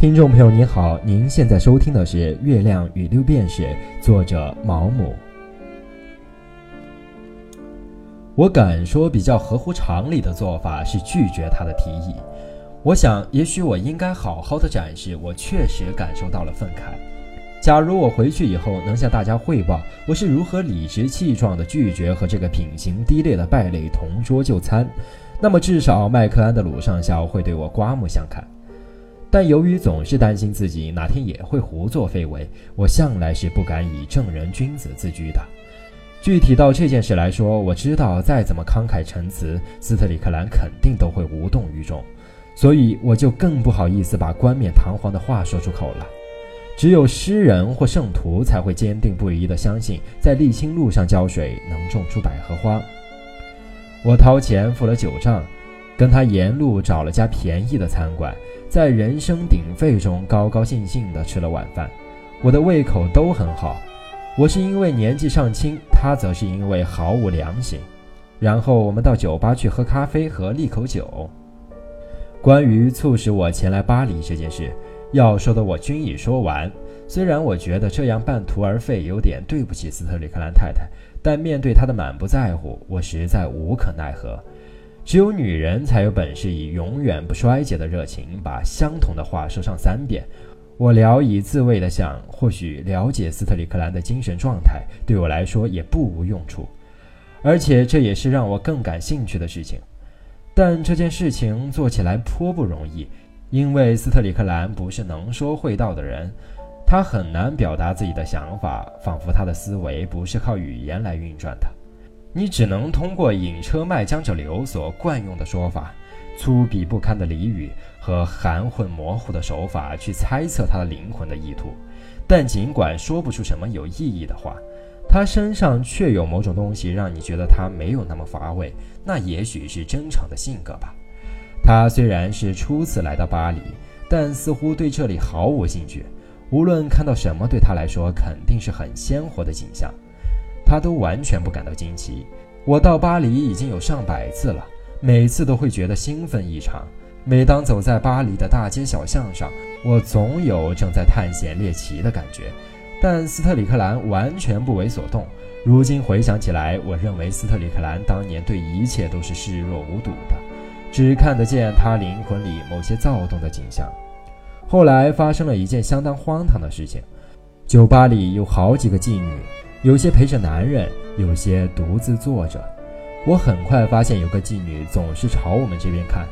听众朋友您好，您现在收听的是《月亮与六便士》，作者毛姆。我敢说，比较合乎常理的做法是拒绝他的提议。我想，也许我应该好好的展示，我确实感受到了愤慨。假如我回去以后能向大家汇报我是如何理直气壮地拒绝和这个品行低劣的败类同桌就餐，那么至少麦克安的鲁上校会对我刮目相看。但由于总是担心自己哪天也会胡作非为，我向来是不敢以正人君子自居的。具体到这件事来说，我知道再怎么慷慨陈词，斯特里克兰肯定都会无动于衷，所以我就更不好意思把冠冕堂皇的话说出口了。只有诗人或圣徒才会坚定不移地相信，在沥青路上浇水能种出百合花。我掏钱付了酒账，跟他沿路找了家便宜的餐馆。在人声鼎沸中，高高兴兴地吃了晚饭，我的胃口都很好。我是因为年纪尚轻，他则是因为毫无良心。然后我们到酒吧去喝咖啡和利口酒。关于促使我前来巴黎这件事，要说的我均已说完。虽然我觉得这样半途而废有点对不起斯特里克兰太太，但面对她的满不在乎，我实在无可奈何。只有女人才有本事以永远不衰竭的热情把相同的话说上三遍。我聊以自慰地想，或许了解斯特里克兰的精神状态对我来说也不无用处，而且这也是让我更感兴趣的事情。但这件事情做起来颇不容易，因为斯特里克兰不是能说会道的人，他很难表达自己的想法，仿佛他的思维不是靠语言来运转的。你只能通过“引车卖浆者流”所惯用的说法、粗鄙不堪的俚语和含混模糊的手法去猜测他的灵魂的意图。但尽管说不出什么有意义的话，他身上却有某种东西让你觉得他没有那么乏味。那也许是真诚的性格吧。他虽然是初次来到巴黎，但似乎对这里毫无兴趣。无论看到什么，对他来说肯定是很鲜活的景象。他都完全不感到惊奇。我到巴黎已经有上百次了，每次都会觉得兴奋异常。每当走在巴黎的大街小巷上，我总有正在探险猎奇的感觉。但斯特里克兰完全不为所动。如今回想起来，我认为斯特里克兰当年对一切都是视若无睹的，只看得见他灵魂里某些躁动的景象。后来发生了一件相当荒唐的事情：酒吧里有好几个妓女。有些陪着男人，有些独自坐着。我很快发现，有个妓女总是朝我们这边看。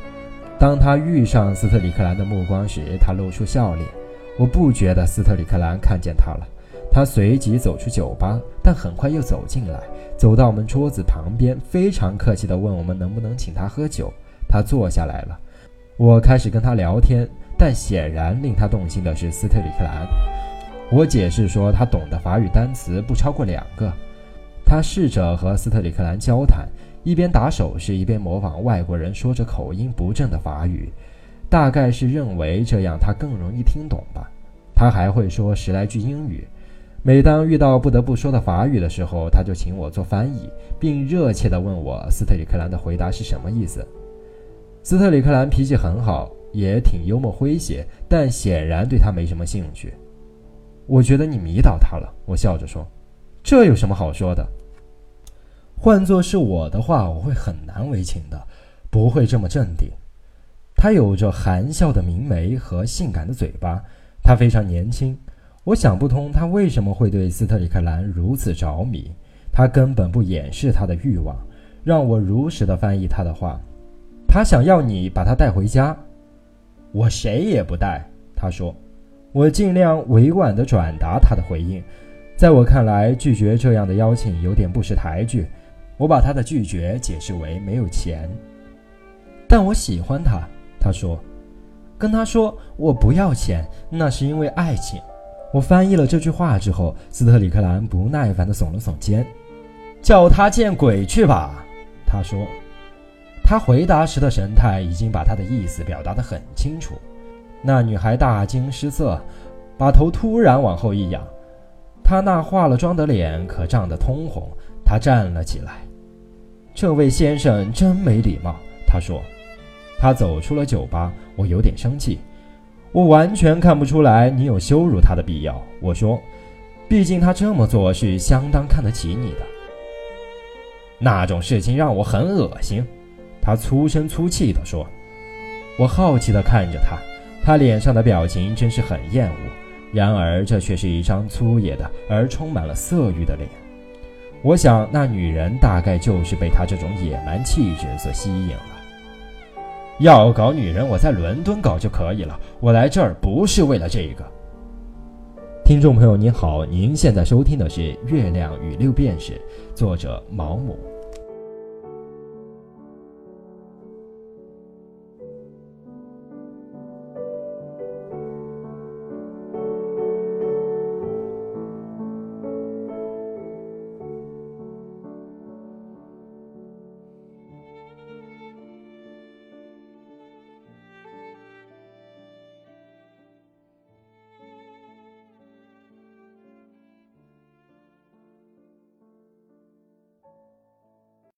当她遇上斯特里克兰的目光时，她露出笑脸。我不觉得斯特里克兰看见她了。他随即走出酒吧，但很快又走进来，走到我们桌子旁边，非常客气地问我们能不能请他喝酒。他坐下来了。我开始跟他聊天，但显然令他动心的是斯特里克兰。我解释说，他懂得法语单词不超过两个。他试着和斯特里克兰交谈，一边打手势，一边模仿外国人说着口音不正的法语，大概是认为这样他更容易听懂吧。他还会说十来句英语。每当遇到不得不说的法语的时候，他就请我做翻译，并热切地问我斯特里克兰的回答是什么意思。斯特里克兰脾气很好，也挺幽默诙谐，但显然对他没什么兴趣。我觉得你迷倒他了，我笑着说：“这有什么好说的？换做是我的话，我会很难为情的，不会这么镇定。”他有着含笑的明眉和性感的嘴巴，他非常年轻。我想不通他为什么会对斯特里克兰如此着迷。他根本不掩饰他的欲望。让我如实的翻译他的话：“他想要你把他带回家。”我谁也不带，他说。我尽量委婉地转达他的回应，在我看来，拒绝这样的邀请有点不识抬举。我把他的拒绝解释为没有钱，但我喜欢他。他说：“跟他说我不要钱，那是因为爱情。”我翻译了这句话之后，斯特里克兰不耐烦地耸了耸肩：“叫他见鬼去吧！”他说。他回答时的神态已经把他的意思表达得很清楚。那女孩大惊失色，把头突然往后一仰，她那化了妆的脸可涨得通红。她站了起来：“这位先生真没礼貌。”她说。她走出了酒吧。我有点生气。我完全看不出来你有羞辱他的必要。我说，毕竟他这么做是相当看得起你的。那种事情让我很恶心。他粗声粗气地说。我好奇地看着他，他脸上的表情真是很厌恶。然而，这却是一张粗野的而充满了色欲的脸。我想，那女人大概就是被他这种野蛮气质所吸引了。要搞女人，我在伦敦搞就可以了。我来这儿不是为了这个。听众朋友您好，您现在收听的是《月亮与六便士》，作者毛姆。